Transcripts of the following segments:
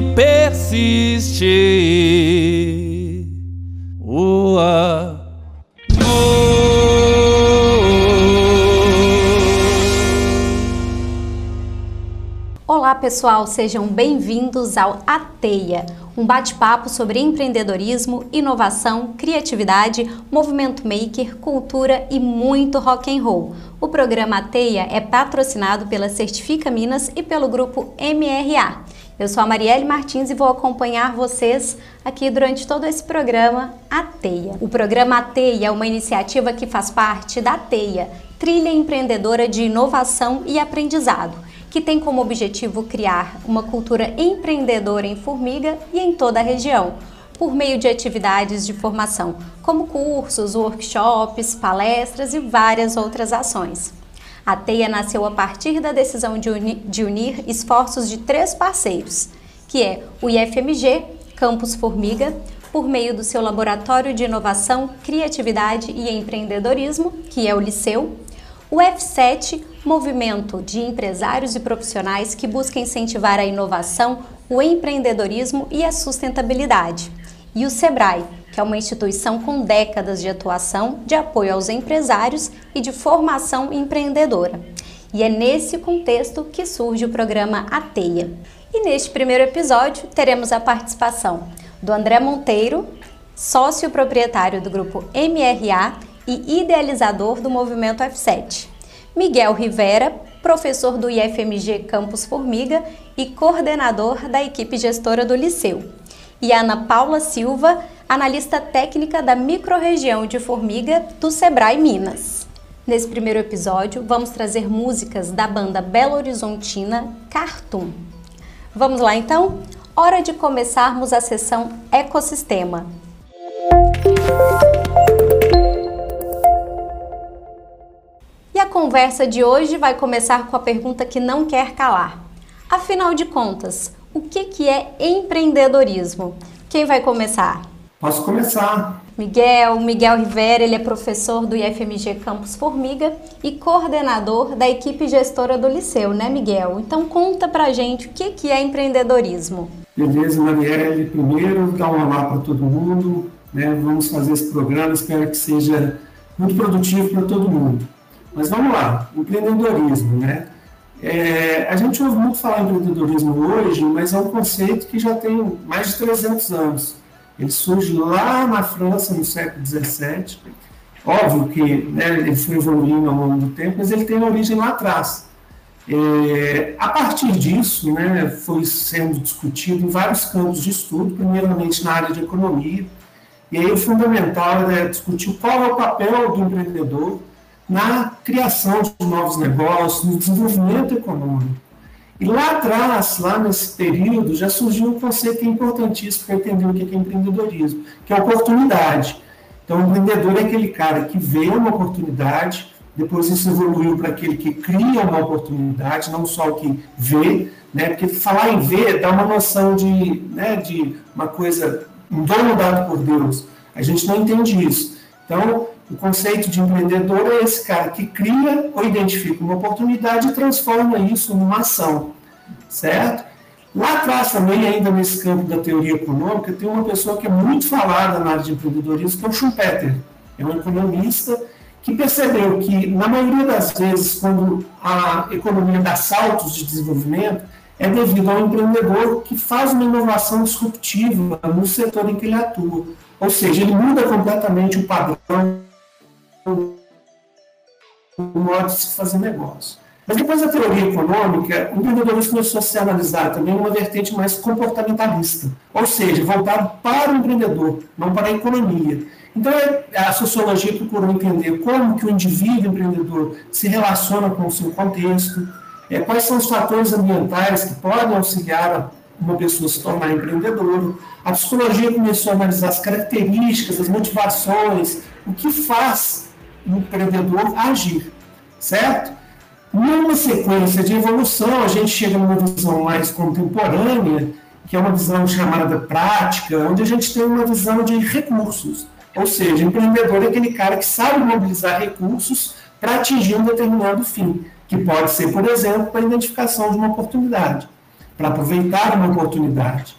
se persistir. O amor. Olá, pessoal, sejam bem-vindos ao Ateia, um bate-papo sobre empreendedorismo, inovação, criatividade, movimento maker, cultura e muito rock and roll. O programa Ateia é patrocinado pela Certifica Minas e pelo grupo MRA. Eu sou a Marielle Martins e vou acompanhar vocês aqui durante todo esse programa Ateia. O programa Ateia é uma iniciativa que faz parte da Teia, trilha empreendedora de inovação e aprendizado que tem como objetivo criar uma cultura empreendedora em Formiga e em toda a região, por meio de atividades de formação, como cursos, workshops, palestras e várias outras ações. A TEIA nasceu a partir da decisão de unir, de unir esforços de três parceiros, que é o IFMG, Campus Formiga, por meio do seu Laboratório de Inovação, Criatividade e Empreendedorismo, que é o Liceu, o F7, movimento de empresários e profissionais que busca incentivar a inovação, o empreendedorismo e a sustentabilidade. E o SEBRAE, é uma instituição com décadas de atuação de apoio aos empresários e de formação empreendedora. E é nesse contexto que surge o programa Ateia. E neste primeiro episódio teremos a participação do André Monteiro, sócio proprietário do grupo MRA e idealizador do movimento F7. Miguel Rivera, professor do IFMG Campus Formiga e coordenador da equipe gestora do Liceu. E Ana Paula Silva, analista técnica da microrregião de Formiga do Sebrae Minas. Nesse primeiro episódio, vamos trazer músicas da banda Belo Horizontina Cartoon. Vamos lá então? Hora de começarmos a sessão Ecossistema. conversa de hoje vai começar com a pergunta que não quer calar. Afinal de contas, o que, que é empreendedorismo? Quem vai começar? Posso começar. Miguel, Miguel Rivera, ele é professor do IFMG Campus Formiga e coordenador da equipe gestora do Liceu, né, Miguel? Então conta pra gente o que, que é empreendedorismo. Beleza, Marielle. Primeiro, dar um olá para todo mundo. Né? Vamos fazer esse programa, espero que seja muito produtivo para todo mundo. Mas vamos lá, empreendedorismo, né? É, a gente ouve muito falar em empreendedorismo hoje, mas é um conceito que já tem mais de 300 anos. Ele surge lá na França, no século XVII. Óbvio que né, ele foi evoluindo ao longo do tempo, mas ele tem origem lá atrás. É, a partir disso, né, foi sendo discutido em vários campos de estudo, primeiramente na área de economia, e aí o fundamental é discutir qual é o papel do empreendedor na criação de novos negócios, no desenvolvimento econômico. E lá atrás, lá nesse período, já surgiu um conceito é importantíssimo para entender o que é empreendedorismo, que é oportunidade. Então, o empreendedor é aquele cara que vê uma oportunidade, depois isso evoluiu para aquele que cria uma oportunidade, não só o que vê, né? porque falar em ver dá uma noção de, né, de uma coisa, um dono dado por Deus. A gente não entende isso. Então, o conceito de empreendedor é esse cara que cria ou identifica uma oportunidade e transforma isso numa ação, certo? Lá atrás também, ainda nesse campo da teoria econômica, tem uma pessoa que é muito falada na área de empreendedorismo, que é o Schumpeter. É um economista que percebeu que, na maioria das vezes, quando a economia dá saltos de desenvolvimento, é devido ao empreendedor que faz uma inovação disruptiva no setor em que ele atua. Ou seja, ele muda completamente o padrão o modo de se fazer negócio. Mas depois da teoria econômica, o empreendedorismo começou a se analisar também uma vertente mais comportamentalista, ou seja, voltado para o empreendedor, não para a economia. Então, a sociologia procurou entender como que o indivíduo empreendedor se relaciona com o seu contexto, é, quais são os fatores ambientais que podem auxiliar uma pessoa a se tornar empreendedora. A psicologia começou a analisar as características, as motivações, o que faz o empreendedor agir, certo? Numa sequência de evolução, a gente chega numa visão mais contemporânea, que é uma visão chamada prática, onde a gente tem uma visão de recursos. Ou seja, empreendedor é aquele cara que sabe mobilizar recursos para atingir um determinado fim, que pode ser, por exemplo, a identificação de uma oportunidade. para aproveitar uma oportunidade.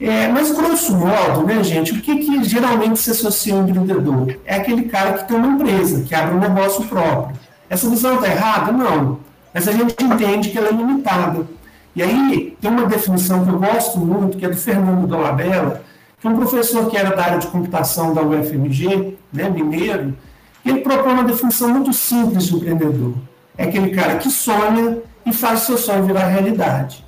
É, mas, grosso modo, né, gente, o que, que geralmente se associa ao empreendedor? É aquele cara que tem uma empresa, que abre um negócio próprio. Essa visão está errada? Não. Mas a gente entende que ela é limitada. E aí, tem uma definição que eu gosto muito, que é do Fernando Dolabella, que é um professor que era da área de computação da UFMG, né, mineiro, e ele propõe uma definição muito simples de empreendedor. É aquele cara que sonha e faz seu sonho virar realidade.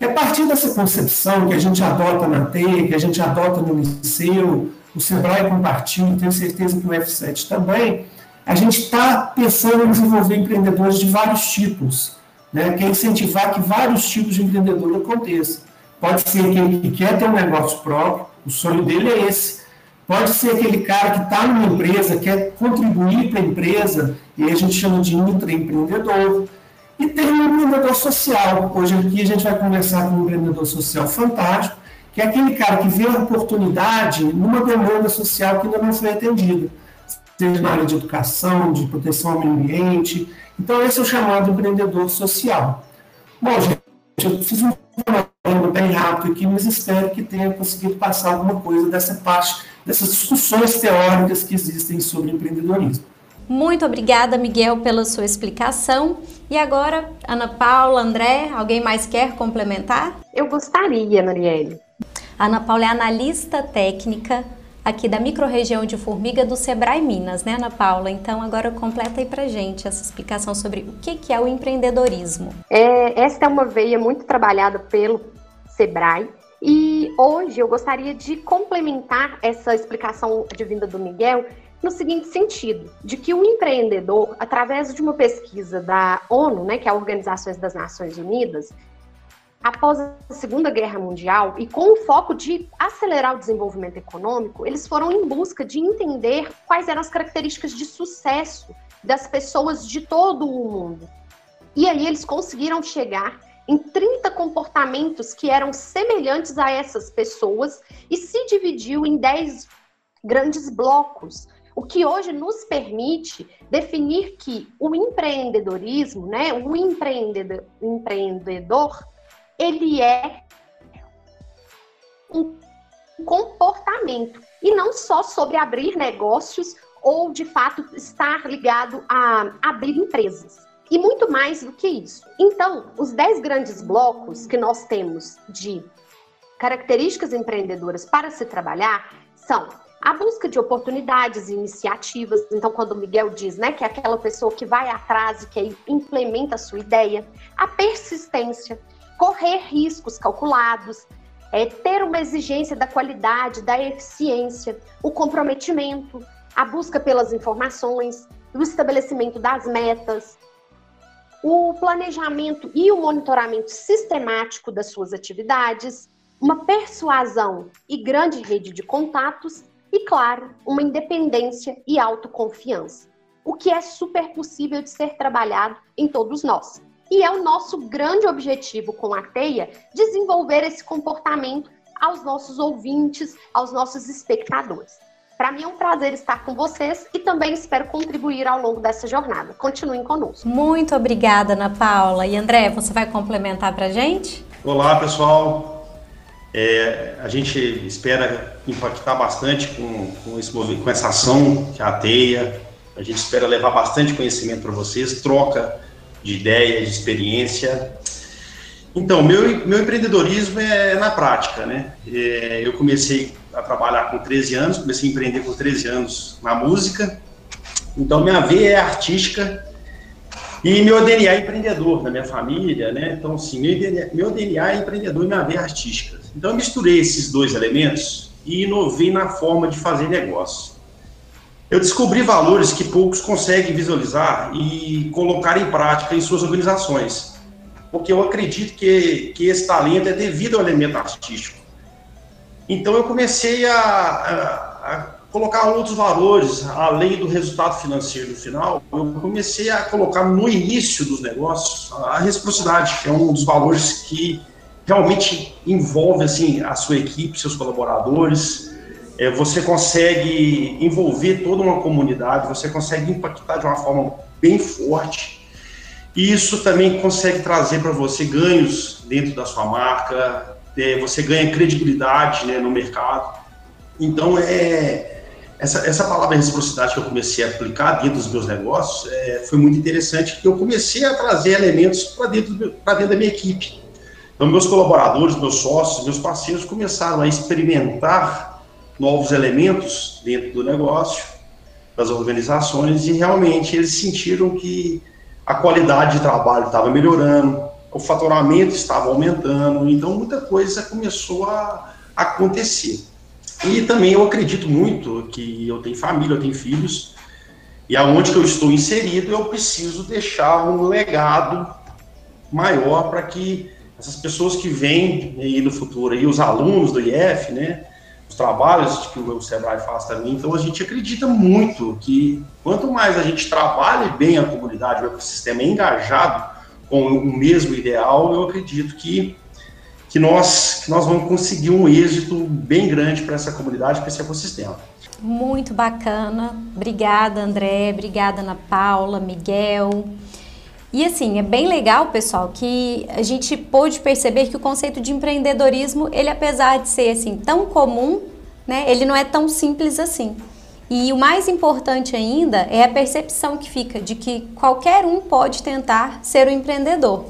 E a partir dessa concepção que a gente adota na TEI, que a gente adota no Liceu, o Sebrae compartilha, tenho certeza que o F7 também, a gente está pensando em desenvolver empreendedores de vários tipos, né, que é incentivar que vários tipos de empreendedor aconteçam. Pode ser aquele que quer ter um negócio próprio, o sonho dele é esse. Pode ser aquele cara que está numa empresa, quer contribuir para a empresa, e a gente chama de intraempreendedor. E tem um empreendedor social. Hoje aqui a gente vai conversar com um empreendedor social fantástico, que é aquele cara que vê a oportunidade numa demanda social que ainda não foi atendida, seja na área de educação, de proteção ao meio ambiente. Então, esse é o chamado empreendedor social. Bom, gente, eu fiz um panorama bem rápido aqui, mas espero que tenha conseguido passar alguma coisa dessa parte, dessas discussões teóricas que existem sobre empreendedorismo. Muito obrigada, Miguel, pela sua explicação. E agora, Ana Paula, André, alguém mais quer complementar? Eu gostaria, Marielle. Ana Paula é analista técnica aqui da microrregião de Formiga do Sebrae Minas, né, Ana Paula? Então, agora completa aí pra gente essa explicação sobre o que, que é o empreendedorismo. É, esta é uma veia muito trabalhada pelo Sebrae. E hoje eu gostaria de complementar essa explicação de vinda do Miguel no seguinte sentido, de que o empreendedor, através de uma pesquisa da ONU, né, que é a Organização das Nações Unidas, após a Segunda Guerra Mundial e com o foco de acelerar o desenvolvimento econômico, eles foram em busca de entender quais eram as características de sucesso das pessoas de todo o mundo. E aí eles conseguiram chegar em 30 comportamentos que eram semelhantes a essas pessoas e se dividiu em 10 grandes blocos, o que hoje nos permite definir que o empreendedorismo, né, o empreendedor, empreendedor ele é um comportamento e não só sobre abrir negócios ou de fato estar ligado a abrir empresas. E muito mais do que isso. Então, os 10 grandes blocos que nós temos de características empreendedoras para se trabalhar são a busca de oportunidades e iniciativas. Então, quando o Miguel diz né, que é aquela pessoa que vai atrás e que implementa a sua ideia, a persistência, correr riscos calculados, é, ter uma exigência da qualidade, da eficiência, o comprometimento, a busca pelas informações, o estabelecimento das metas, o planejamento e o monitoramento sistemático das suas atividades, uma persuasão e grande rede de contatos e, claro, uma independência e autoconfiança, o que é super possível de ser trabalhado em todos nós. E é o nosso grande objetivo com a Teia desenvolver esse comportamento aos nossos ouvintes, aos nossos espectadores. Para mim é um prazer estar com vocês e também espero contribuir ao longo dessa jornada. Continuem conosco. Muito obrigada, Ana Paula. E André, você vai complementar para a gente? Olá, pessoal. É, a gente espera impactar bastante com, com, esse, com essa ação que é a TEIA. A gente espera levar bastante conhecimento para vocês, troca de ideias, de experiência. Então, meu, meu empreendedorismo é na prática, né? É, eu comecei a trabalhar com 13 anos, comecei a empreender com 13 anos na música. Então, minha veia é artística e meu DNA é empreendedor na minha família, né? Então, assim, meu DNA, meu DNA é empreendedor e minha veia é artística. Então, eu misturei esses dois elementos e inovei na forma de fazer negócio. Eu descobri valores que poucos conseguem visualizar e colocar em prática em suas organizações, porque eu acredito que, que esse talento é devido ao elemento artístico. Então, eu comecei a, a, a colocar outros valores, além do resultado financeiro no final, eu comecei a colocar no início dos negócios a reciprocidade, que é um dos valores que realmente envolve assim a sua equipe, seus colaboradores. É, você consegue envolver toda uma comunidade, você consegue impactar de uma forma bem forte. E isso também consegue trazer para você ganhos dentro da sua marca, é, você ganha credibilidade né, no mercado. Então, é, essa, essa palavra reciprocidade que eu comecei a aplicar dentro dos meus negócios é, foi muito interessante, eu comecei a trazer elementos para dentro, dentro da minha equipe. Então, meus colaboradores, meus sócios, meus parceiros começaram a experimentar novos elementos dentro do negócio, das organizações, e realmente eles sentiram que a qualidade de trabalho estava melhorando, o faturamento estava aumentando, então muita coisa começou a acontecer. E também eu acredito muito que eu tenho família, eu tenho filhos, e aonde que eu estou inserido, eu preciso deixar um legado maior para que essas pessoas que vêm aí no futuro, aí, os alunos do IF, né, os trabalhos que o Sebrae faz também, então a gente acredita muito que quanto mais a gente trabalha bem a comunidade, o ecossistema é engajado com o mesmo ideal, eu acredito que que nós, que nós vamos conseguir um êxito bem grande para essa comunidade, para esse ecossistema. Muito bacana. Obrigada, André. Obrigada, Ana Paula, Miguel. E assim, é bem legal, pessoal, que a gente pôde perceber que o conceito de empreendedorismo, ele apesar de ser assim tão comum, né, ele não é tão simples assim. E o mais importante ainda é a percepção que fica de que qualquer um pode tentar ser um empreendedor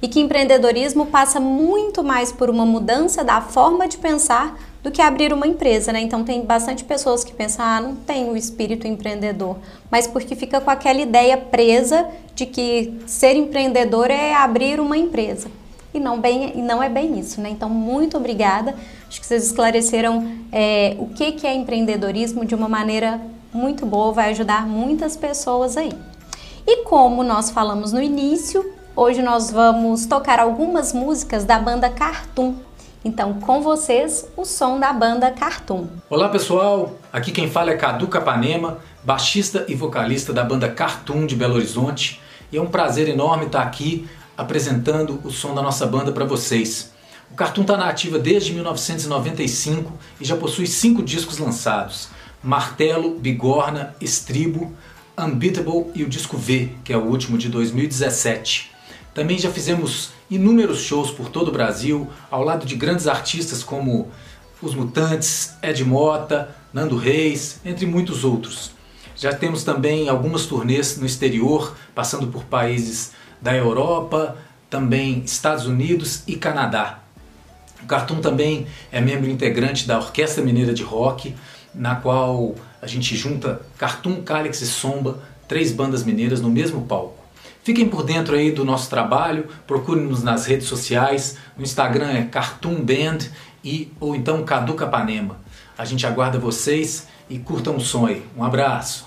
e que empreendedorismo passa muito mais por uma mudança da forma de pensar do que abrir uma empresa, né? Então tem bastante pessoas que pensam, ah, não tem o espírito empreendedor, mas porque fica com aquela ideia presa de que ser empreendedor é abrir uma empresa. E não, bem, e não é bem isso, né? Então, muito obrigada. Acho que vocês esclareceram é, o que, que é empreendedorismo de uma maneira muito boa, vai ajudar muitas pessoas aí. E como nós falamos no início, Hoje nós vamos tocar algumas músicas da banda Cartoon. Então, com vocês, o som da banda Cartoon. Olá pessoal, aqui quem fala é Cadu Capanema, baixista e vocalista da banda Cartoon de Belo Horizonte. E é um prazer enorme estar aqui apresentando o som da nossa banda para vocês. O Cartoon está na ativa desde 1995 e já possui cinco discos lançados: Martelo, Bigorna, Estribo, Unbeatable e o disco V, que é o último de 2017. Também já fizemos inúmeros shows por todo o Brasil, ao lado de grandes artistas como Os Mutantes, Ed Mota, Nando Reis, entre muitos outros. Já temos também algumas turnês no exterior, passando por países da Europa, também Estados Unidos e Canadá. O Cartoon também é membro integrante da Orquestra Mineira de Rock, na qual a gente junta Cartoon, Calix e Somba, três bandas mineiras no mesmo palco. Fiquem por dentro aí do nosso trabalho, procurem-nos nas redes sociais, no Instagram é Cartoon Band e ou então Cadu Capanema. A gente aguarda vocês e curtam o aí. Um abraço!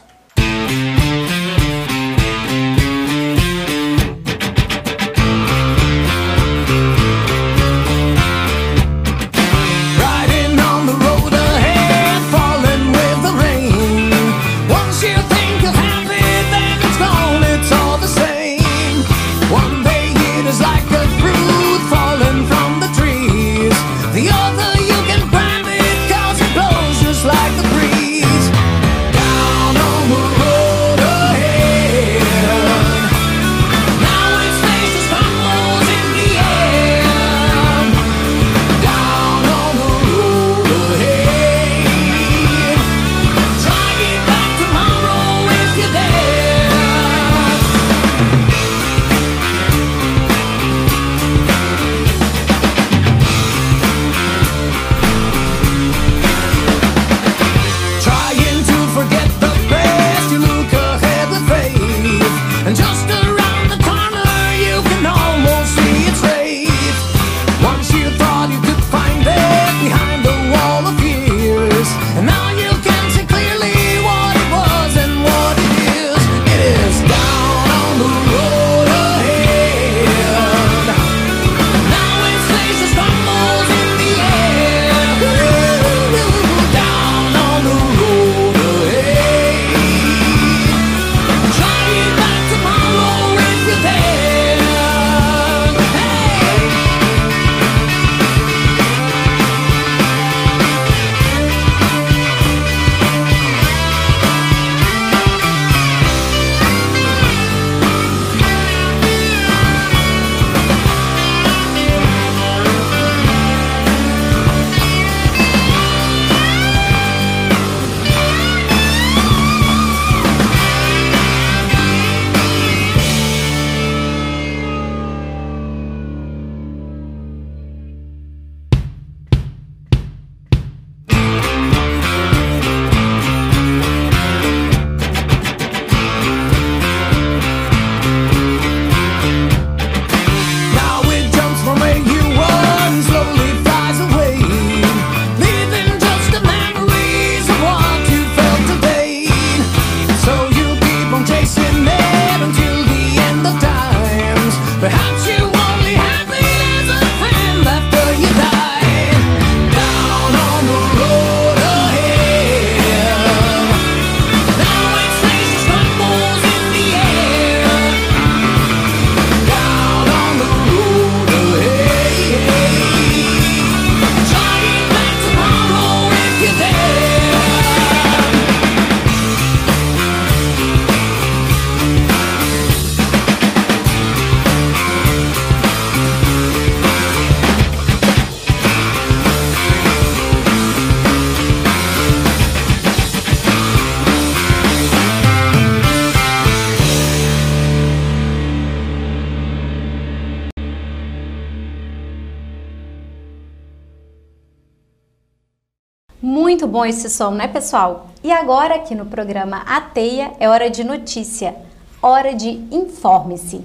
Muito bom esse som, né, pessoal? E agora, aqui no programa A Teia, é hora de notícia, hora de informe-se.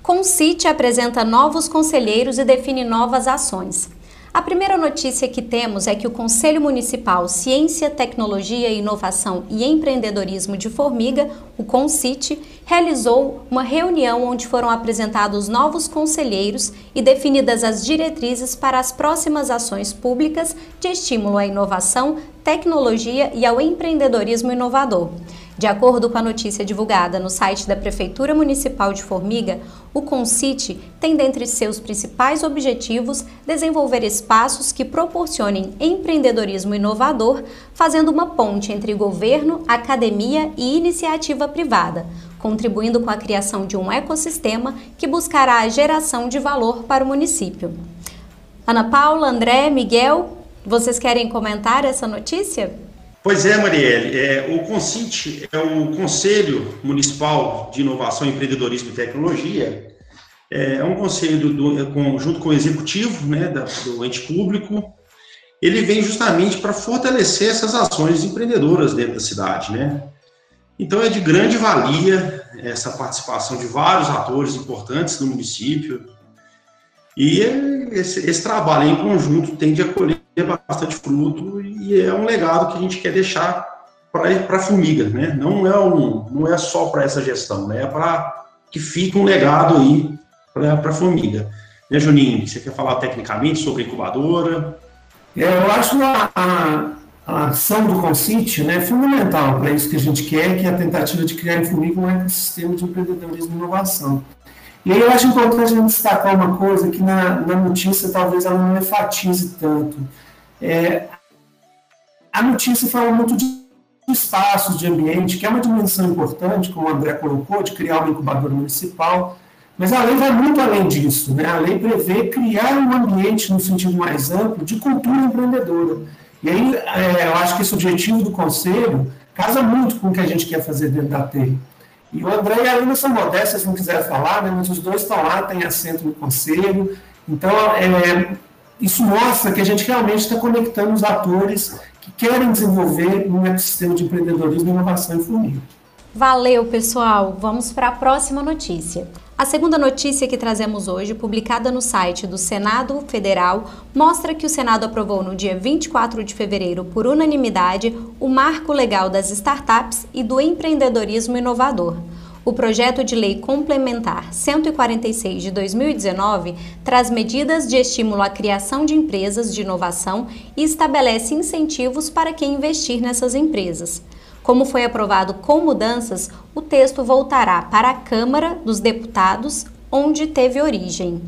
Concite apresenta novos conselheiros e define novas ações. A primeira notícia que temos é que o Conselho Municipal Ciência, Tecnologia, Inovação e Empreendedorismo de Formiga, o CONCIT, realizou uma reunião onde foram apresentados novos conselheiros e definidas as diretrizes para as próximas ações públicas de estímulo à inovação, tecnologia e ao empreendedorismo inovador. De acordo com a notícia divulgada no site da Prefeitura Municipal de Formiga, o CONCIT tem dentre seus principais objetivos desenvolver espaços que proporcionem empreendedorismo inovador, fazendo uma ponte entre governo, academia e iniciativa privada, contribuindo com a criação de um ecossistema que buscará a geração de valor para o município. Ana Paula, André, Miguel, vocês querem comentar essa notícia? Pois é, Marielle. É, o CONCIT é o Conselho Municipal de Inovação, Empreendedorismo e Tecnologia. É, é um conselho do, é, com, junto com o executivo né, da, do ente público. Ele vem justamente para fortalecer essas ações empreendedoras dentro da cidade. Né? Então, é de grande valia essa participação de vários atores importantes do município. E esse, esse trabalho em conjunto tende a colher bastante fruto e é um legado que a gente quer deixar para a formiga, né? Não é um, não é só para essa gestão, né? É para que fique um legado aí para a formiga. Né, Juninho? Você quer falar tecnicamente sobre a incubadora? É, eu acho a, a, a ação do Consite né, fundamental para isso que a gente quer, que é a tentativa de criar em formiga um ecossistema de empreendedorismo e inovação. E aí eu acho importante a gente destacar uma coisa que na, na notícia talvez ela não enfatize tanto. É, a notícia fala muito de espaços, de ambiente, que é uma dimensão importante, como o André colocou, de criar uma incubadora municipal, mas a lei vai muito além disso. Né? A lei prevê criar um ambiente, no sentido mais amplo, de cultura empreendedora. E aí é, eu acho que esse objetivo do Conselho casa muito com o que a gente quer fazer dentro da TEI. E o André e a Alina são modestas, se não quiser falar, né? mas os dois estão lá, têm assento no Conselho. Então, é, isso mostra que a gente realmente está conectando os atores querem desenvolver um ecossistema de empreendedorismo e inovação em Formiga. Valeu, pessoal! Vamos para a próxima notícia. A segunda notícia que trazemos hoje, publicada no site do Senado Federal, mostra que o Senado aprovou no dia 24 de fevereiro, por unanimidade, o Marco Legal das Startups e do Empreendedorismo Inovador. O projeto de lei complementar 146 de 2019 traz medidas de estímulo à criação de empresas de inovação e estabelece incentivos para quem investir nessas empresas. Como foi aprovado com mudanças, o texto voltará para a Câmara dos Deputados, onde teve origem.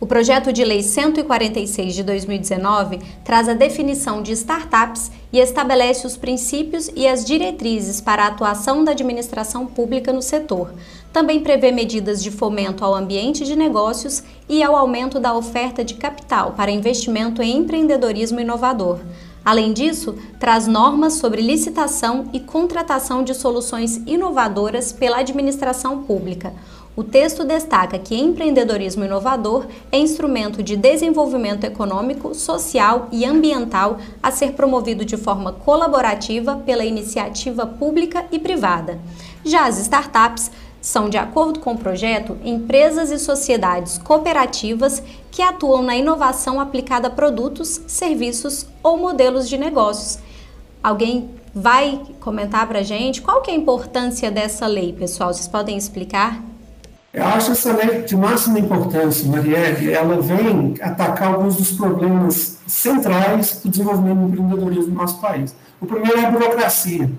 O projeto de lei 146 de 2019 traz a definição de startups e estabelece os princípios e as diretrizes para a atuação da administração pública no setor. Também prevê medidas de fomento ao ambiente de negócios e ao aumento da oferta de capital para investimento em empreendedorismo inovador. Além disso, traz normas sobre licitação e contratação de soluções inovadoras pela administração pública. O texto destaca que empreendedorismo inovador é instrumento de desenvolvimento econômico, social e ambiental a ser promovido de forma colaborativa pela iniciativa pública e privada. Já as startups são, de acordo com o projeto, empresas e sociedades cooperativas que atuam na inovação aplicada a produtos, serviços ou modelos de negócios. Alguém vai comentar para a gente qual que é a importância dessa lei, pessoal? Vocês podem explicar? Eu acho essa lei de máxima importância, Marielle. Ela vem atacar alguns dos problemas centrais do desenvolvimento do empreendedorismo no nosso país. O primeiro é a burocracia.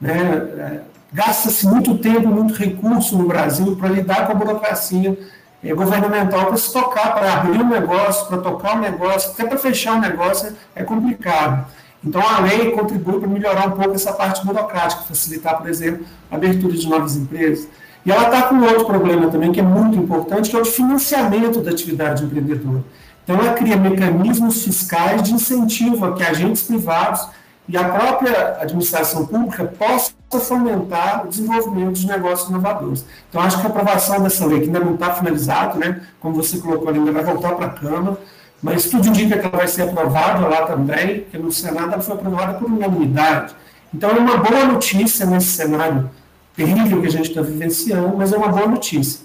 Né? É, gasta-se muito tempo, muito recurso no Brasil para lidar com a burocracia é, governamental para se tocar, para abrir um negócio, para tocar um negócio, até para fechar um negócio é complicado. Então, a lei contribui para melhorar um pouco essa parte burocrática, facilitar, por exemplo, a abertura de novas empresas. E ela está com outro problema também, que é muito importante, que é o de financiamento da atividade empreendedora. Então, ela cria mecanismos fiscais de incentivo a que agentes privados e a própria administração pública possa fomentar o desenvolvimento de negócios inovadores. Então, acho que a aprovação dessa lei, que ainda não está finalizada, né, como você colocou, ainda vai voltar para a Câmara, mas tudo indica que ela vai ser aprovada lá também, porque no Senado ela foi aprovada por unanimidade. Então, é uma boa notícia nesse cenário terrível que a gente está vivenciando, mas é uma boa notícia.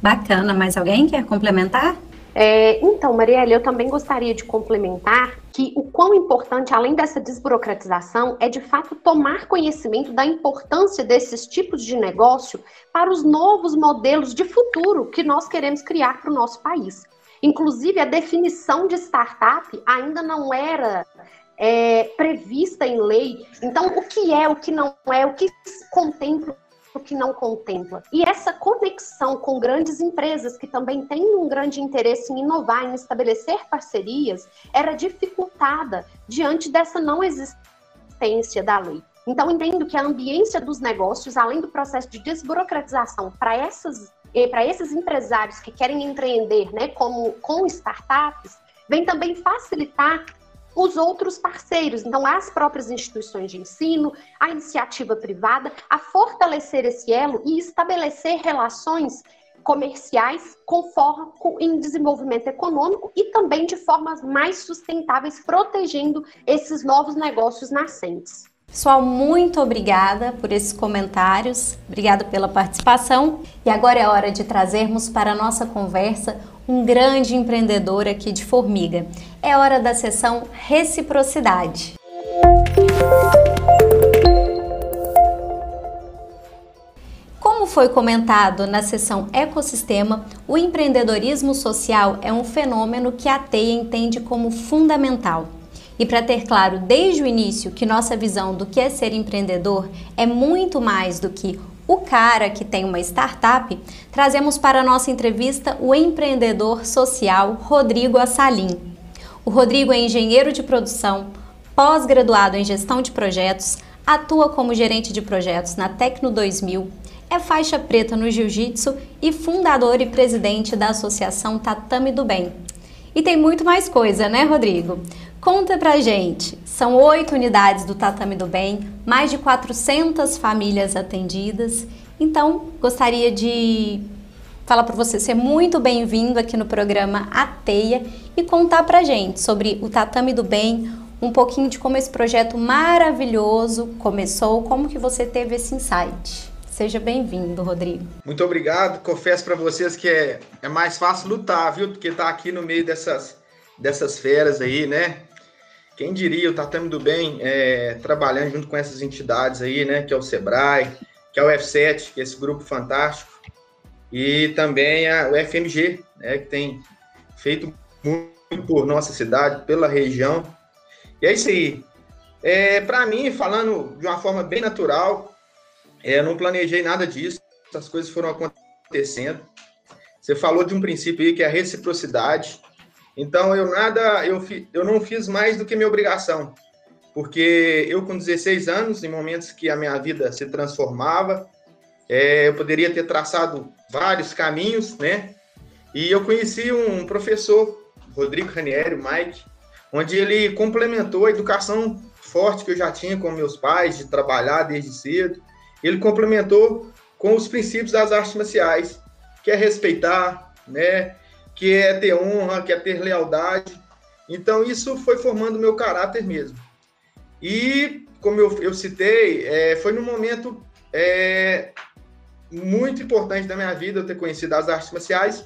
Bacana. Mais alguém quer complementar? É, então, Marielle, eu também gostaria de complementar que o quão importante, além dessa desburocratização, é de fato tomar conhecimento da importância desses tipos de negócio para os novos modelos de futuro que nós queremos criar para o nosso país. Inclusive, a definição de startup ainda não era é, prevista em lei. Então, o que é, o que não é, o que contempla o que não contempla. E essa conexão com grandes empresas que também têm um grande interesse em inovar, em estabelecer parcerias, era dificultada diante dessa não existência da lei. Então, entendo que a ambiência dos negócios, além do processo de desburocratização para essas para esses empresários que querem empreender, né, como com startups, vem também facilitar os outros parceiros, então as próprias instituições de ensino, a iniciativa privada, a fortalecer esse elo e estabelecer relações comerciais com foco em desenvolvimento econômico e também de formas mais sustentáveis, protegendo esses novos negócios nascentes. Pessoal, muito obrigada por esses comentários, obrigada pela participação. E agora é hora de trazermos para a nossa conversa um grande empreendedor aqui de Formiga. É hora da sessão Reciprocidade. Como foi comentado na sessão Ecossistema, o empreendedorismo social é um fenômeno que a TEIA entende como fundamental. E para ter claro desde o início que nossa visão do que é ser empreendedor é muito mais do que o cara que tem uma startup, trazemos para nossa entrevista o empreendedor social Rodrigo Assalim. O Rodrigo é engenheiro de produção, pós-graduado em gestão de projetos, atua como gerente de projetos na Tecno 2000, é faixa preta no jiu-jitsu e fundador e presidente da Associação Tatame do Bem. E tem muito mais coisa, né, Rodrigo? Conta pra gente. São oito unidades do Tatame do Bem, mais de 400 famílias atendidas. Então, gostaria de falar para você ser muito bem-vindo aqui no programa Ateia e contar pra gente sobre o Tatame do Bem, um pouquinho de como esse projeto maravilhoso começou, como que você teve esse insight. Seja bem-vindo, Rodrigo. Muito obrigado. Confesso para vocês que é, é mais fácil lutar, viu? Porque tá aqui no meio dessas, dessas feras aí, né? Quem diria o Tatame do Bem é, trabalhando junto com essas entidades aí, né? Que é o Sebrae, que é o F7, que é esse grupo fantástico, e também a, o FMG, né? Que tem feito muito por nossa cidade, pela região. E é isso aí. É, Para mim, falando de uma forma bem natural, é, eu não planejei nada disso, as coisas foram acontecendo. Você falou de um princípio aí que é a reciprocidade. Então eu nada, eu, eu não fiz mais do que minha obrigação, porque eu com 16 anos, em momentos que a minha vida se transformava, é, eu poderia ter traçado vários caminhos, né? E eu conheci um professor, Rodrigo Ranieri, Mike, onde ele complementou a educação forte que eu já tinha com meus pais, de trabalhar desde cedo. Ele complementou com os princípios das artes marciais, que é respeitar, né? que é ter honra, que é ter lealdade. Então, isso foi formando meu caráter mesmo. E, como eu, eu citei, é, foi num momento é, muito importante da minha vida eu ter conhecido as artes marciais,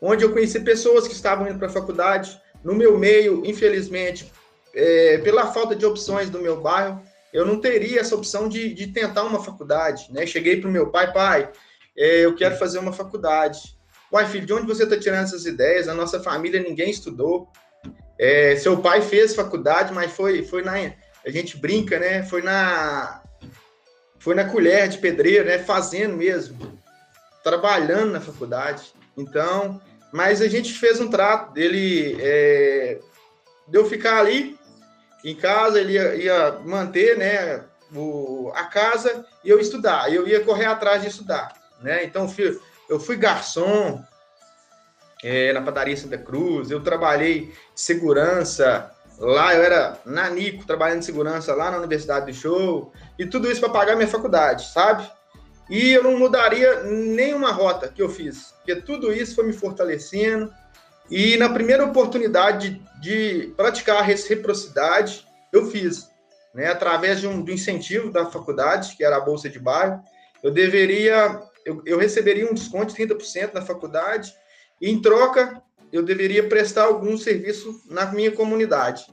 onde eu conheci pessoas que estavam indo para a faculdade. No meu meio, infelizmente, é, pela falta de opções do meu bairro, eu não teria essa opção de, de tentar uma faculdade. Né? Cheguei para o meu pai, pai, é, eu quero fazer uma faculdade. Uai, filho, de onde você está tirando essas ideias? A nossa família ninguém estudou. É, seu pai fez faculdade, mas foi, foi na. A gente brinca, né? Foi na. Foi na colher de pedreiro, né? Fazendo mesmo. Trabalhando na faculdade. Então, mas a gente fez um trato dele. É, de eu ficar ali em casa, ele ia, ia manter, né? O, a casa e eu estudar. Eu ia correr atrás de estudar, né? Então, eu fui garçom é, na padaria Santa Cruz, eu trabalhei segurança Lá eu era nanico, trabalhando em segurança lá na Universidade do Show, e tudo isso para pagar minha faculdade, sabe? E eu não mudaria nenhuma rota que eu fiz, porque tudo isso foi me fortalecendo. E na primeira oportunidade de, de praticar a reciprocidade, eu fiz, né? Através de um, um incentivo da faculdade, que era a Bolsa de Bairro, eu deveria, eu, eu receberia um desconto de 30% na faculdade, e em troca eu deveria prestar algum serviço na minha comunidade.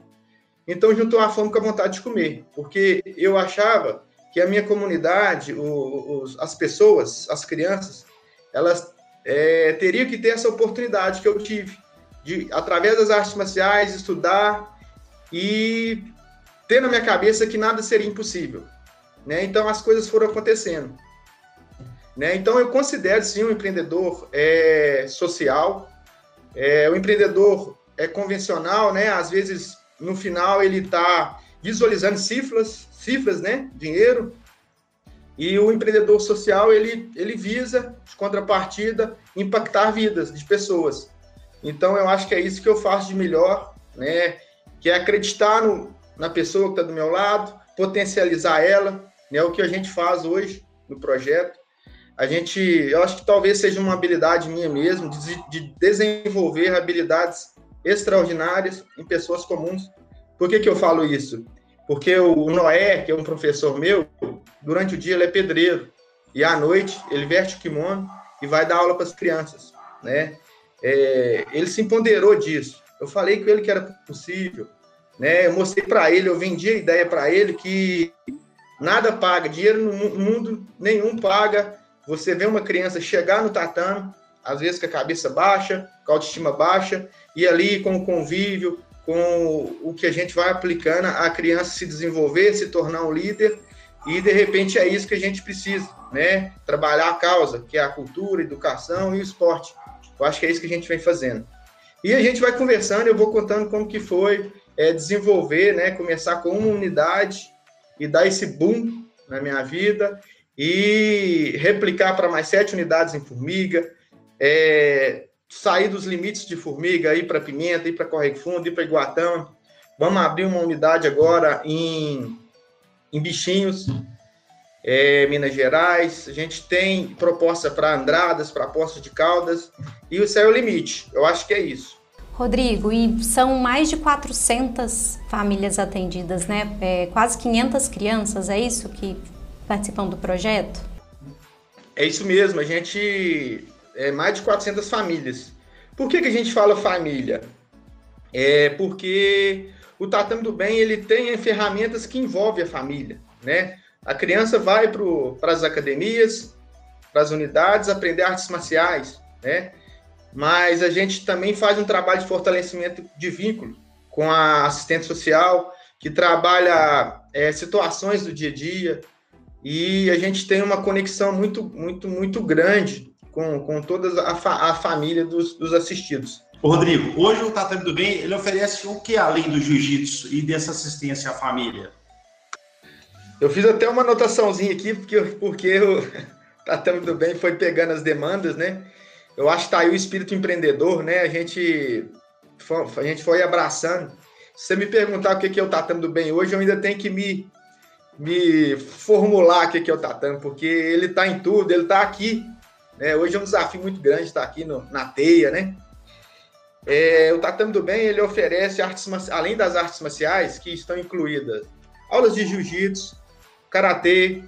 Então, juntou a fome com a vontade de comer, porque eu achava que a minha comunidade, os, as pessoas, as crianças, elas é, teriam que ter essa oportunidade que eu tive, de, através das artes marciais, estudar e ter na minha cabeça que nada seria impossível. Né? Então, as coisas foram acontecendo. Né? Então, eu considero, sim, um empreendedor é, social, é, o empreendedor é convencional, né? Às vezes, no final, ele está visualizando cifras, cifras, né? Dinheiro. E o empreendedor social, ele, ele visa, de contrapartida, impactar vidas de pessoas. Então, eu acho que é isso que eu faço de melhor, né? Que é acreditar no, na pessoa que está do meu lado, potencializar ela, né? O que a gente faz hoje no projeto a gente, eu acho que talvez seja uma habilidade minha mesmo, de, de desenvolver habilidades extraordinárias em pessoas comuns. Por que, que eu falo isso? Porque o Noé, que é um professor meu, durante o dia ele é pedreiro, e à noite ele veste o kimono e vai dar aula para as crianças, né? É, ele se empoderou disso. Eu falei com ele que era possível, né? Eu mostrei para ele, eu vendi a ideia para ele que nada paga, dinheiro no mundo nenhum paga você vê uma criança chegar no tatame, às vezes com a cabeça baixa, com a autoestima baixa, e ali com o convívio, com o que a gente vai aplicando, a criança se desenvolver, se tornar um líder, e de repente é isso que a gente precisa, né? Trabalhar a causa, que é a cultura, a educação e o esporte. Eu acho que é isso que a gente vem fazendo. E a gente vai conversando, eu vou contando como que foi é, desenvolver, né? Começar com uma unidade e dar esse boom na minha vida e replicar para mais sete unidades em Formiga, é, sair dos limites de Formiga, ir para Pimenta, ir para Correio Fundo, ir para Iguatão. Vamos abrir uma unidade agora em, em Bichinhos, é, Minas Gerais. A gente tem proposta para Andradas, para Poços de Caldas, e o céu é o limite. Eu acho que é isso. Rodrigo, e são mais de 400 famílias atendidas, né? É, quase 500 crianças, é isso que participando do projeto? É isso mesmo, a gente é mais de 400 famílias. Por que, que a gente fala família? É porque o Tatame do Bem ele tem ferramentas que envolvem a família, né? A criança vai para as academias, para as unidades, aprender artes marciais, né? Mas a gente também faz um trabalho de fortalecimento de vínculo com a assistente social, que trabalha é, situações do dia a dia, e a gente tem uma conexão muito, muito, muito grande com, com toda a, fa a família dos, dos assistidos. Ô Rodrigo, hoje o Tatame do Bem, ele oferece o que além do jiu-jitsu e dessa assistência à família? Eu fiz até uma anotaçãozinha aqui, porque, porque o Tatame do Bem foi pegando as demandas, né? Eu acho que tá aí o espírito empreendedor, né? A gente, a gente foi abraçando. Se você me perguntar o que é o Tatame do Bem hoje, eu ainda tenho que me me formular o que é o tatame, porque ele está em tudo, ele está aqui. Né? Hoje é um desafio muito grande estar aqui no, na teia, né? É, o Tatame do Bem, ele oferece artes, além das artes marciais, que estão incluídas aulas de jiu-jitsu, karatê,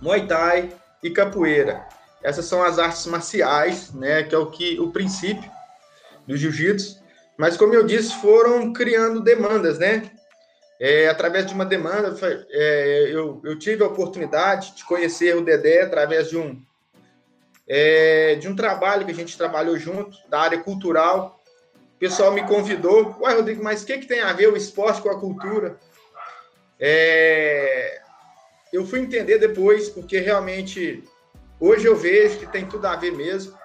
muay thai e capoeira. Essas são as artes marciais, né, que é o que o princípio do jiu-jitsu. Mas como eu disse, foram criando demandas, né? É, através de uma demanda, é, eu, eu, tive a oportunidade de conhecer o Dedé através de um, é, de um trabalho que a gente trabalhou junto, da área cultural. O pessoal me convidou. Ué, Rodrigo, mas o que, que tem a ver o esporte com a cultura? É, eu fui entender depois, porque realmente hoje eu vejo que tem tudo a ver mesmo,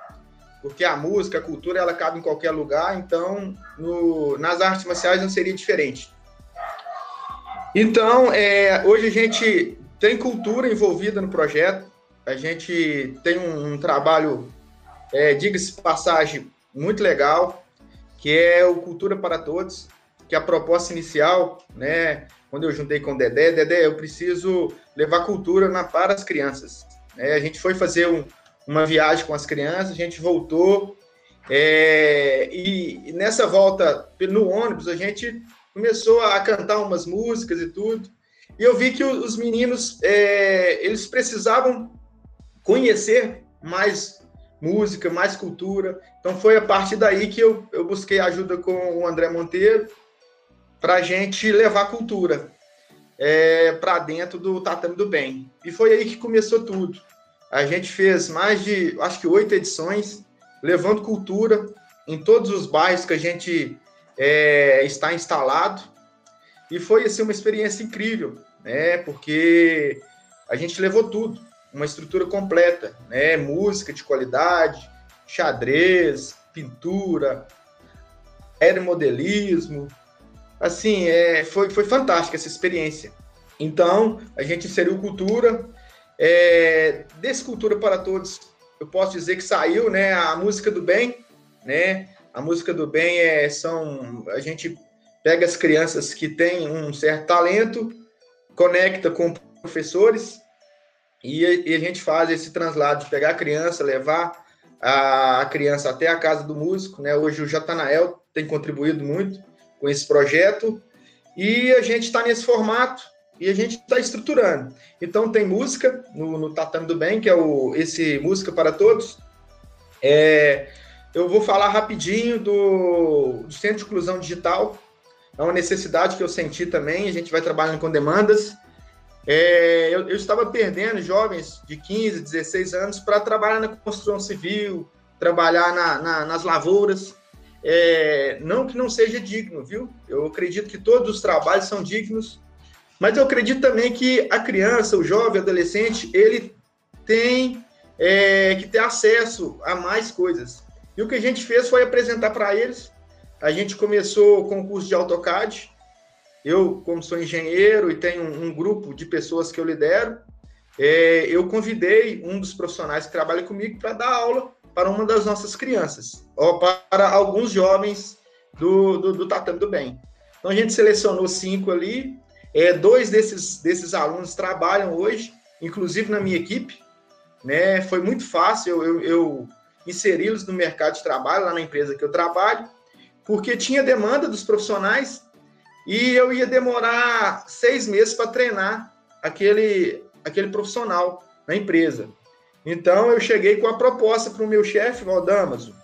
porque a música, a cultura, ela cabe em qualquer lugar, então no, nas artes marciais não seria diferente. Então, é, hoje a gente tem cultura envolvida no projeto, a gente tem um, um trabalho, é, diga-se passagem, muito legal, que é o Cultura para Todos, que a proposta inicial, né, quando eu juntei com o Dedé, Dedé, eu preciso levar cultura na, para as crianças. É, a gente foi fazer um, uma viagem com as crianças, a gente voltou, é, e nessa volta no ônibus, a gente começou a cantar umas músicas e tudo, e eu vi que os meninos, é, eles precisavam conhecer mais música, mais cultura, então foi a partir daí que eu, eu busquei ajuda com o André Monteiro, para a gente levar cultura é, para dentro do Tatame do Bem. E foi aí que começou tudo. A gente fez mais de, acho que oito edições, levando cultura em todos os bairros que a gente é, está instalado. E foi assim, uma experiência incrível, né? Porque a gente levou tudo, uma estrutura completa, né? Música de qualidade, xadrez, pintura, aeromodelismo. Assim, é, foi, foi fantástica essa experiência. Então, a gente inseriu cultura, é, desse Cultura para Todos, eu posso dizer que saiu, né, a música do bem, né, a música do bem é, são, a gente pega as crianças que têm um certo talento, conecta com professores e, e a gente faz esse translado de pegar a criança, levar a, a criança até a casa do músico, né, hoje o Jatanael tem contribuído muito com esse projeto e a gente está nesse formato e a gente está estruturando. Então tem música no, no Tatame do Bem, que é o, esse Música para Todos. É, eu vou falar rapidinho do, do, Centro de Inclusão Digital. É uma necessidade que eu senti também, a gente vai trabalhando com demandas. É, eu, eu, estava perdendo jovens de 15, 16 anos para trabalhar na construção civil, trabalhar na, na, nas lavouras. É, não que não seja digno, viu? Eu acredito que todos os trabalhos são dignos, mas eu acredito também que a criança, o jovem, o adolescente, ele tem é, que ter acesso a mais coisas. E o que a gente fez foi apresentar para eles. A gente começou com o curso de AutoCAD. Eu, como sou engenheiro e tenho um, um grupo de pessoas que eu lidero, é, eu convidei um dos profissionais que trabalha comigo para dar aula para uma das nossas crianças, ou para alguns jovens do, do, do Tatame do Bem. Então a gente selecionou cinco ali, é, dois desses, desses alunos trabalham hoje, inclusive na minha equipe. Né? Foi muito fácil eu, eu, eu inseri-los no mercado de trabalho, lá na empresa que eu trabalho, porque tinha demanda dos profissionais e eu ia demorar seis meses para treinar aquele, aquele profissional na empresa. Então eu cheguei com a proposta para o meu chefe, Valdamaso.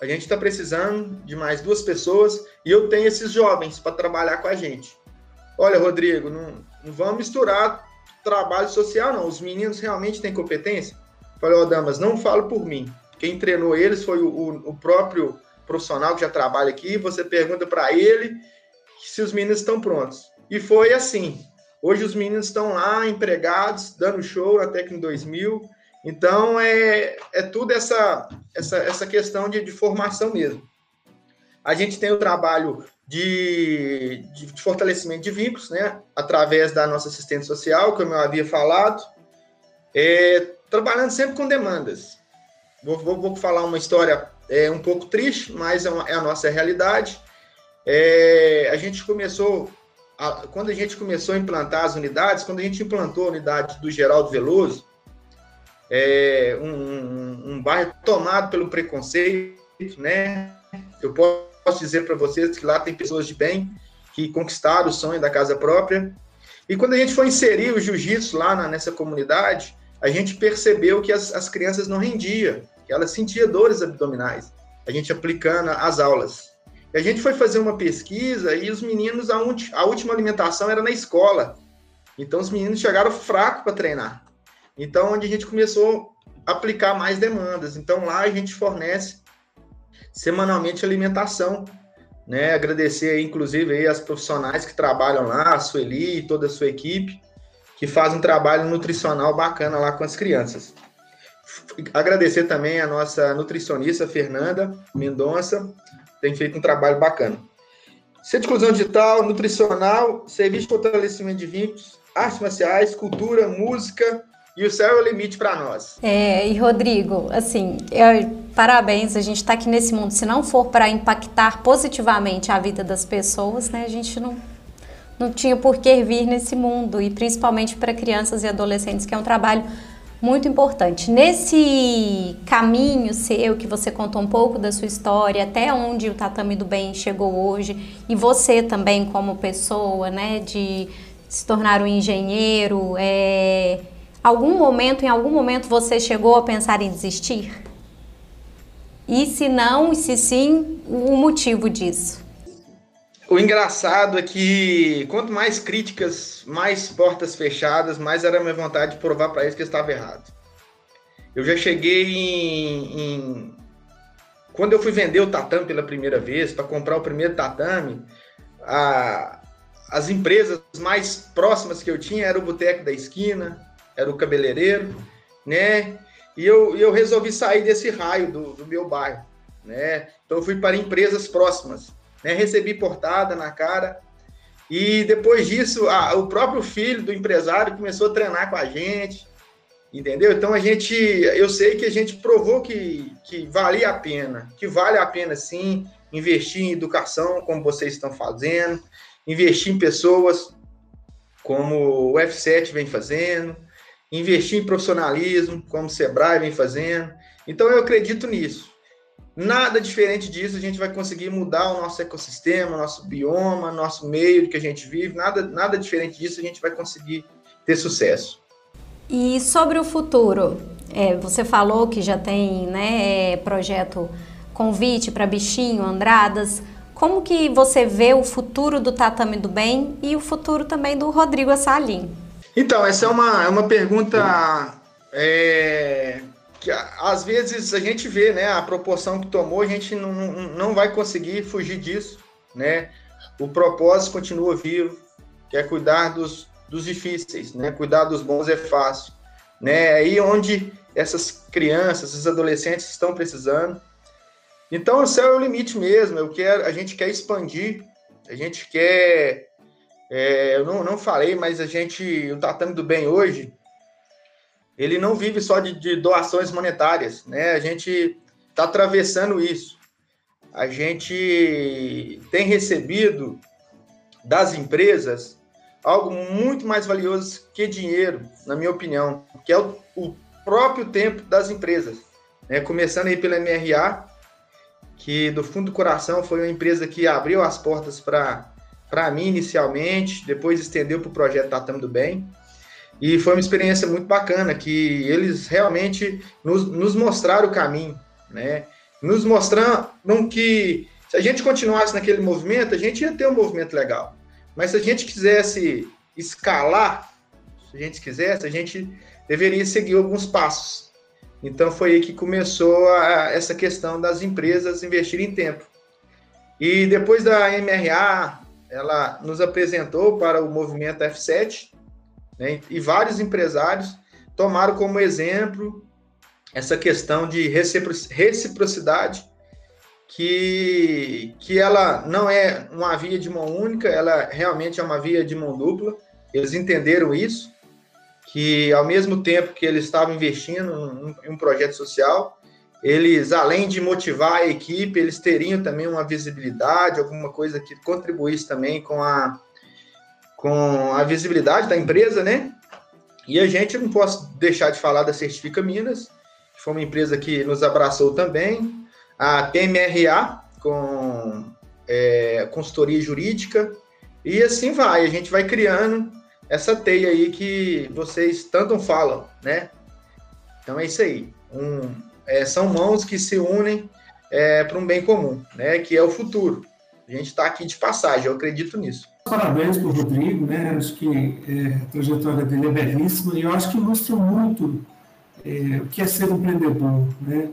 A gente está precisando de mais duas pessoas e eu tenho esses jovens para trabalhar com a gente. Olha, Rodrigo, não, não vamos misturar trabalho social, não. Os meninos realmente têm competência? Falei, ó, oh, Damas, não falo por mim. Quem treinou eles foi o, o, o próprio profissional que já trabalha aqui. Você pergunta para ele se os meninos estão prontos. E foi assim. Hoje os meninos estão lá, empregados, dando show na Tecno 2000. Então, é, é tudo essa, essa, essa questão de, de formação mesmo. A gente tem o trabalho de, de, de, fortalecimento de vínculos, né, através da nossa assistente social, como eu havia falado, é, trabalhando sempre com demandas. Vou, vou, vou falar uma história é, um pouco triste, mas é, uma, é a nossa realidade. É, a gente começou, a, quando a gente começou a implantar as unidades, quando a gente implantou a unidade do Geraldo Veloso, é, um, um, um bairro tomado pelo preconceito, né? Eu posso dizer para vocês que lá tem pessoas de bem que conquistaram o sonho da casa própria. E quando a gente foi inserir o jiu-jitsu lá na, nessa comunidade, a gente percebeu que as, as crianças não rendiam, que elas sentiam dores abdominais, a gente aplicando as aulas. E a gente foi fazer uma pesquisa e os meninos, a, a última alimentação era na escola. Então os meninos chegaram fracos para treinar. Então, onde a gente começou a aplicar mais demandas. Então lá a gente fornece semanalmente alimentação. Né? Agradecer inclusive aí as profissionais que trabalham lá, a Sueli e toda a sua equipe, que fazem um trabalho nutricional bacana lá com as crianças. Agradecer também a nossa nutricionista Fernanda Mendonça, tem feito um trabalho bacana. Centro de Inclusão Digital, Nutricional, Serviço de Fortalecimento de Vínculos, Artes Marciais, Cultura, Música, e o céu é o limite para nós. É, e Rodrigo, assim, eu, parabéns, a gente está aqui nesse mundo. Se não for para impactar positivamente a vida das pessoas, né, a gente não, não tinha por que vir nesse mundo, e principalmente para crianças e adolescentes, que é um trabalho muito importante. Nesse caminho seu, que você contou um pouco da sua história, até onde o Tatame do Bem chegou hoje, e você também como pessoa, né, de se tornar um engenheiro, é, algum momento, em algum momento você chegou a pensar em desistir? E se não, e se sim, o motivo disso? O engraçado é que quanto mais críticas, mais portas fechadas, mais era a minha vontade de provar para eles que eu estava errado. Eu já cheguei em, em, Quando eu fui vender o tatame pela primeira vez, para comprar o primeiro tatame, a... as empresas mais próximas que eu tinha era o boteco da esquina, era o cabeleireiro, né? E eu, eu resolvi sair desse raio do, do meu bairro, né? Então eu fui para empresas próximas né? Recebi portada na cara. E depois disso, a, o próprio filho do empresário começou a treinar com a gente, entendeu? Então a gente, eu sei que a gente provou que, que valia a pena, que vale a pena sim investir em educação, como vocês estão fazendo, investir em pessoas, como o F7 vem fazendo, investir em profissionalismo, como o Sebrae vem fazendo. Então eu acredito nisso. Nada diferente disso, a gente vai conseguir mudar o nosso ecossistema, nosso bioma, nosso meio que a gente vive. Nada, nada diferente disso, a gente vai conseguir ter sucesso. E sobre o futuro, é, você falou que já tem né, é, projeto convite para bichinho, Andradas. Como que você vê o futuro do Tatame do Bem e o futuro também do Rodrigo Assalim? Então, essa é uma, é uma pergunta é, que às vezes a gente vê, né, a proporção que tomou, a gente não, não vai conseguir fugir disso, né? O propósito continua vivo, que é cuidar dos, dos difíceis, né? Cuidar dos bons é fácil, né? É aí onde essas crianças, esses adolescentes estão precisando. Então o céu é o limite mesmo. Eu quero, a gente quer expandir, a gente quer, é, eu não, não falei, mas a gente, o Tatame do Bem hoje, ele não vive só de, de doações monetárias, né? A gente está atravessando isso. A gente tem recebido das empresas algo muito mais valioso que dinheiro, na minha opinião, que é o, o próprio tempo das empresas. Né? Começando aí pela MRA, que do fundo do coração foi uma empresa que abriu as portas para mim inicialmente, depois estendeu para o projeto Tatame do Bem. E foi uma experiência muito bacana, que eles realmente nos, nos mostraram o caminho, né? Nos mostraram que se a gente continuasse naquele movimento, a gente ia ter um movimento legal. Mas se a gente quisesse escalar, se a gente quisesse, a gente deveria seguir alguns passos. Então foi aí que começou a, essa questão das empresas investirem tempo. E depois da MRA, ela nos apresentou para o movimento F7, né? E vários empresários tomaram como exemplo essa questão de reciprocidade, que, que ela não é uma via de mão única, ela realmente é uma via de mão dupla. Eles entenderam isso, que ao mesmo tempo que eles estavam investindo em um projeto social, eles, além de motivar a equipe, eles teriam também uma visibilidade, alguma coisa que contribuísse também com a, com a visibilidade da empresa, né? E a gente não posso deixar de falar da Certifica Minas, que foi uma empresa que nos abraçou também, a PMRA, com é, consultoria jurídica, e assim vai, a gente vai criando essa teia aí que vocês tanto falam, né? Então é isso aí. Um, é, são mãos que se unem é, para um bem comum, né? Que é o futuro. A gente está aqui de passagem, eu acredito nisso. Parabéns para o Rodrigo, né? Acho que é, a trajetória dele é belíssima e eu acho que ilustra muito é, o que é ser empreendedor, né?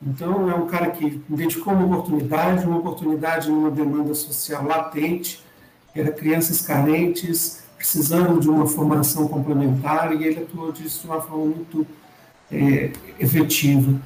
Então, é um cara que identificou uma oportunidade, uma oportunidade numa demanda social latente, era crianças carentes, precisando de uma formação complementar, e ele atuou disso de uma forma muito é, efetiva.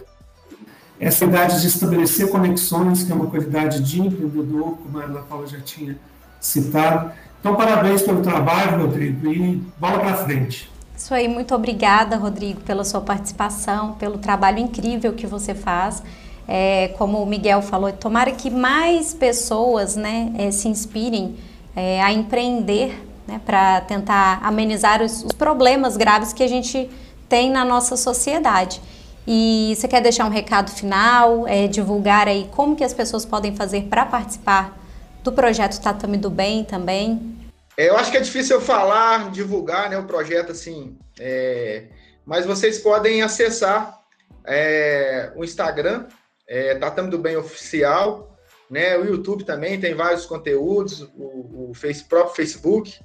Essa idade de estabelecer conexões, que é uma qualidade de empreendedor, como a Ana Paula já tinha citado. Então, parabéns pelo trabalho, Rodrigo, e bola para frente. Isso aí, muito obrigada, Rodrigo, pela sua participação, pelo trabalho incrível que você faz. É, como o Miguel falou, tomara que mais pessoas né, é, se inspirem é, a empreender né, para tentar amenizar os, os, problemas graves que a gente tem na nossa sociedade. E você quer deixar um recado final, é, divulgar aí como que as pessoas podem fazer para participar do projeto Tatame do Bem também? É, eu acho que é difícil eu falar, divulgar né, o projeto assim, é, mas vocês podem acessar é, o Instagram, é, Tatame do Bem Oficial, né, o YouTube também tem vários conteúdos, o, o face, próprio Facebook.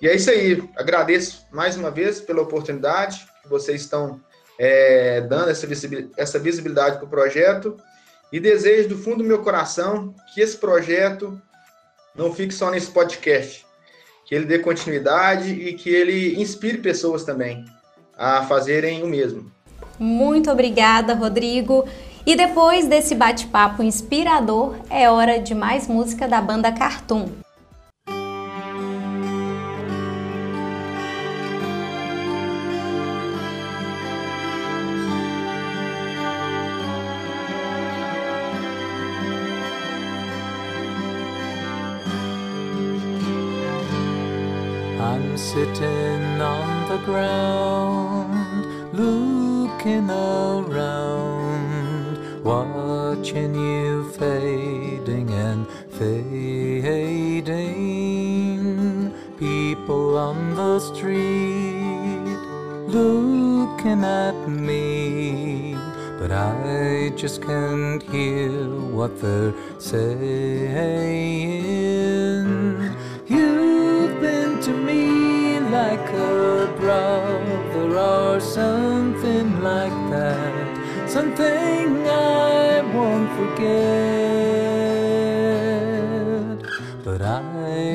E é isso aí. Agradeço mais uma vez pela oportunidade que vocês estão é, dando essa visibilidade, essa visibilidade para o projeto. E desejo do fundo do meu coração que esse projeto não fique só nesse podcast, que ele dê continuidade e que ele inspire pessoas também a fazerem o mesmo. Muito obrigada, Rodrigo. E depois desse bate-papo inspirador, é hora de mais música da banda Cartoon.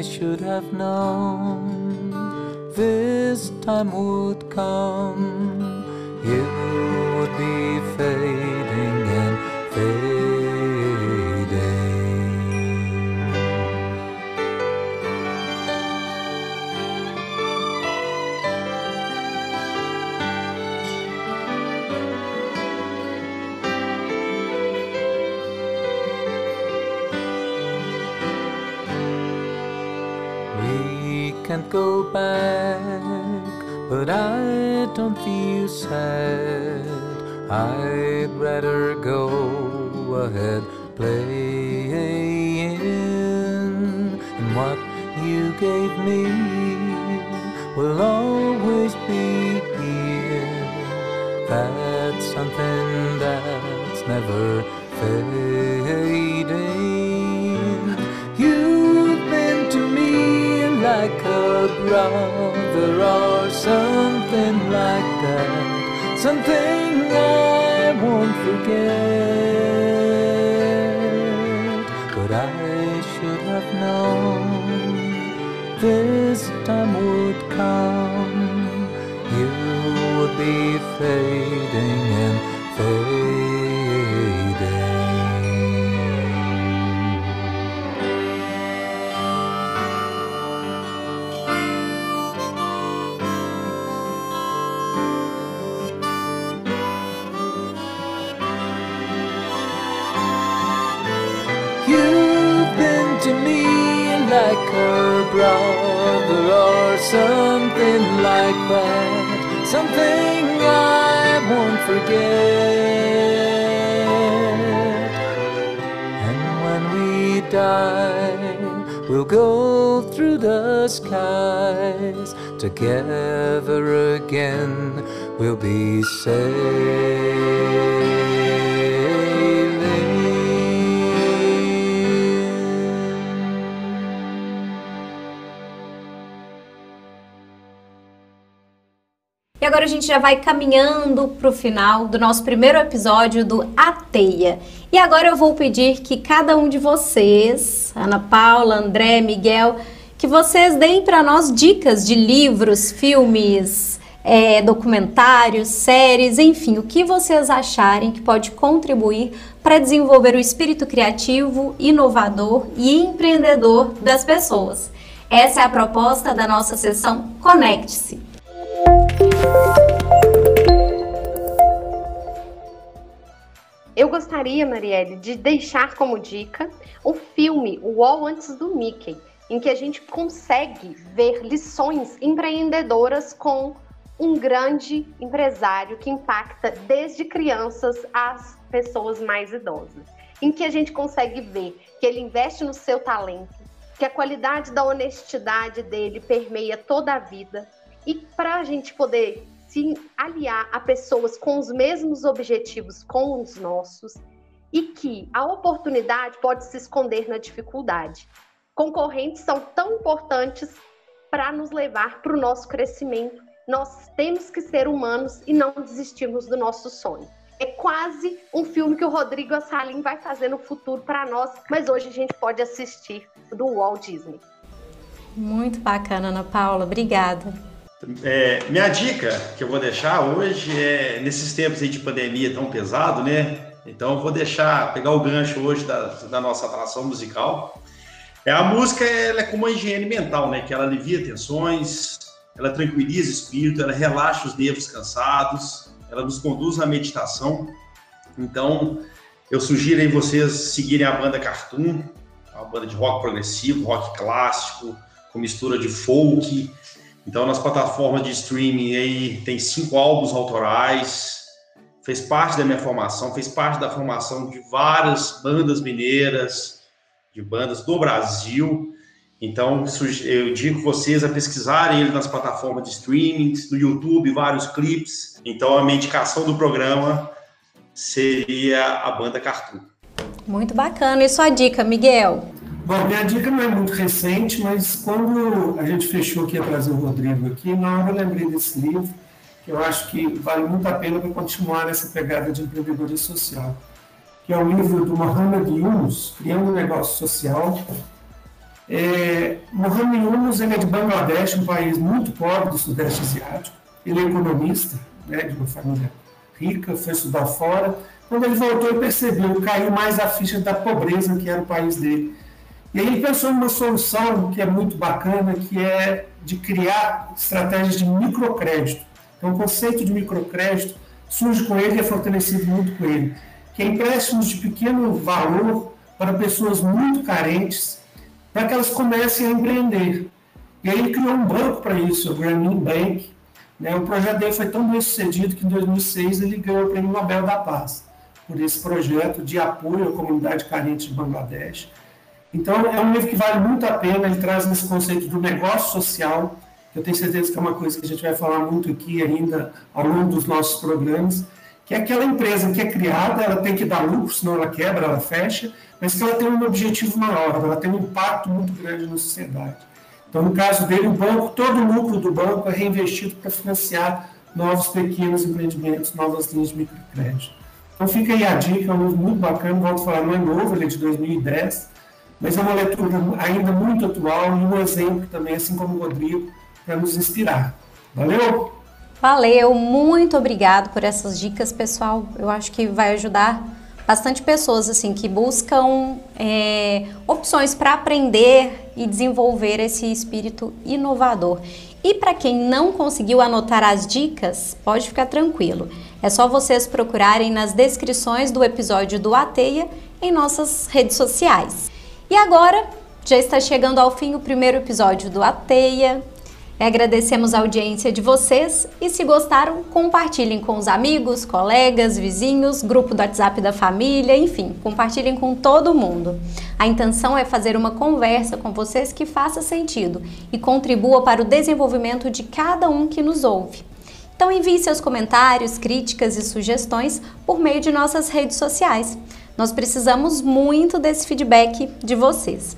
Should have known this time would come. You would be fading and fading. Go back, but I don't feel sad. I'd rather go ahead playing. And what you gave me will brother or something like that. Something I won't forget. But I should have known this time would come. You would be fading and to me like a brother or something like that. Something I won't forget. And when we die, we'll go through the skies together again. We'll be sailing. Gente já vai caminhando para o final do nosso primeiro episódio do Ateia. E agora eu vou pedir que cada um de vocês, Ana Paula, André, Miguel, que vocês deem para nós dicas de livros, filmes, é, documentários, séries, enfim, o que vocês acharem que pode contribuir para desenvolver o espírito criativo, inovador e empreendedor das pessoas. Essa é a proposta da nossa sessão Conecte-se. Eu gostaria, Marielle, de deixar como dica o filme O Wall Antes do Mickey, em que a gente consegue ver lições empreendedoras com um grande empresário que impacta desde crianças às pessoas mais idosas, em que a gente consegue ver que ele investe no seu talento, que a qualidade da honestidade dele permeia toda a vida, e para a gente poder se aliar a pessoas com os mesmos objetivos com os nossos, e que a oportunidade pode se esconder na dificuldade. Concorrentes são tão importantes para nos levar para o nosso crescimento nós temos que ser humanos e não desistirmos do nosso sonho. É quase um filme que o Rodrigo Assalim vai fazer no futuro para nós, mas hoje a gente pode assistir do Walt Disney. Muito bacana, Ana Paula. Obrigada. É, minha dica que eu vou deixar hoje é nesses tempos de pandemia tão pesado, né? Então eu vou deixar pegar o gancho hoje da, da nossa atração musical. É a música, ela é como uma higiene mental, né? Que ela alivia tensões, ela tranquiliza o espírito, ela relaxa os nervos cansados, ela nos conduz na meditação. Então, eu sugiro aí vocês seguirem a banda Cartoon, uma banda de rock progressivo, rock clássico, com mistura de folk. Então, nas plataformas de streaming aí tem cinco álbuns autorais, fez parte da minha formação, fez parte da formação de várias bandas mineiras, de bandas do Brasil. Então, eu digo vocês a pesquisarem ele nas plataformas de streaming, no YouTube, vários clipes. Então, a minha indicação do programa seria a banda Cartoon. Muito bacana. E sua dica, Miguel? Bom, minha dica não é muito recente, mas quando a gente fechou que ia trazer o Rodrigo aqui, na hora eu lembrei desse livro, que eu acho que vale muito a pena para continuar nessa pegada de empreendedorismo social, que é o livro do Mohamed Yunus, Criando um Negócio Social, é, Mohamed Yunus ele é de Bangladesh, um país muito pobre do Sudeste Asiático. Ele é economista, né, de uma família rica, foi estudar fora. Quando ele voltou, ele percebeu, caiu mais a ficha da pobreza que era o país dele. E aí ele pensou numa solução que é muito bacana, que é de criar estratégias de microcrédito. Então, o conceito de microcrédito surge com ele e é fortalecido muito com ele, que é empréstimos de pequeno valor para pessoas muito carentes, para que elas comecem a empreender. E aí ele criou um banco para isso, o Grameen Bank. Né? O projeto dele foi tão bem sucedido que em 2006 ele ganhou o Prêmio Nobel da Paz por esse projeto de apoio à comunidade carente de Bangladesh. Então, é um livro que vale muito a pena, ele traz esse conceito do negócio social, que eu tenho certeza que é uma coisa que a gente vai falar muito aqui ainda ao longo dos nossos programas, que é aquela empresa que é criada, ela tem que dar lucro, senão ela quebra, ela fecha, mas que ela tem um objetivo maior, ela tem um impacto muito grande na sociedade. Então, no caso dele, o banco, todo o lucro do banco é reinvestido para financiar novos pequenos empreendimentos, novas linhas de microcrédito. Então, fica aí a dica, é um livro muito bacana, volto a falar, não é novo, ele é de 2010, mas é uma leitura ainda muito atual e um exemplo também, assim como o Rodrigo, para nos inspirar. Valeu? Valeu, muito obrigado por essas dicas, pessoal. Eu acho que vai ajudar bastante pessoas assim que buscam é, opções para aprender e desenvolver esse espírito inovador. E para quem não conseguiu anotar as dicas, pode ficar tranquilo. É só vocês procurarem nas descrições do episódio do Ateia em nossas redes sociais. E agora já está chegando ao fim o primeiro episódio do Ateia. Agradecemos a audiência de vocês e se gostaram, compartilhem com os amigos, colegas, vizinhos, grupo do WhatsApp da família, enfim, compartilhem com todo mundo. A intenção é fazer uma conversa com vocês que faça sentido e contribua para o desenvolvimento de cada um que nos ouve. Então envie seus comentários, críticas e sugestões por meio de nossas redes sociais. Nós precisamos muito desse feedback de vocês.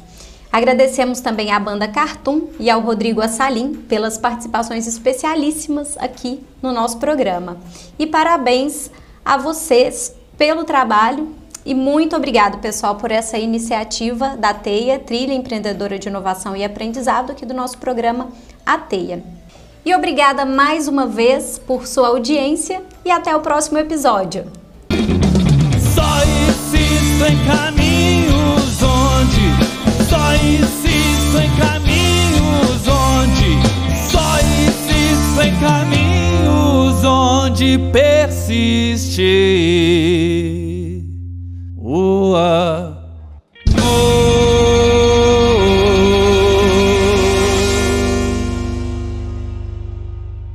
Agradecemos também à banda Cartoon e ao Rodrigo Assalim pelas participações especialíssimas aqui no nosso programa. E parabéns a vocês pelo trabalho e muito obrigado, pessoal, por essa iniciativa da TEIA, Trilha Empreendedora de Inovação e Aprendizado, aqui do nosso programa A TEIA. E obrigada mais uma vez por sua audiência e até o próximo episódio. Só existo em caminhos onde só insisto em caminhos onde só insisto em caminhos de persistir. Ua.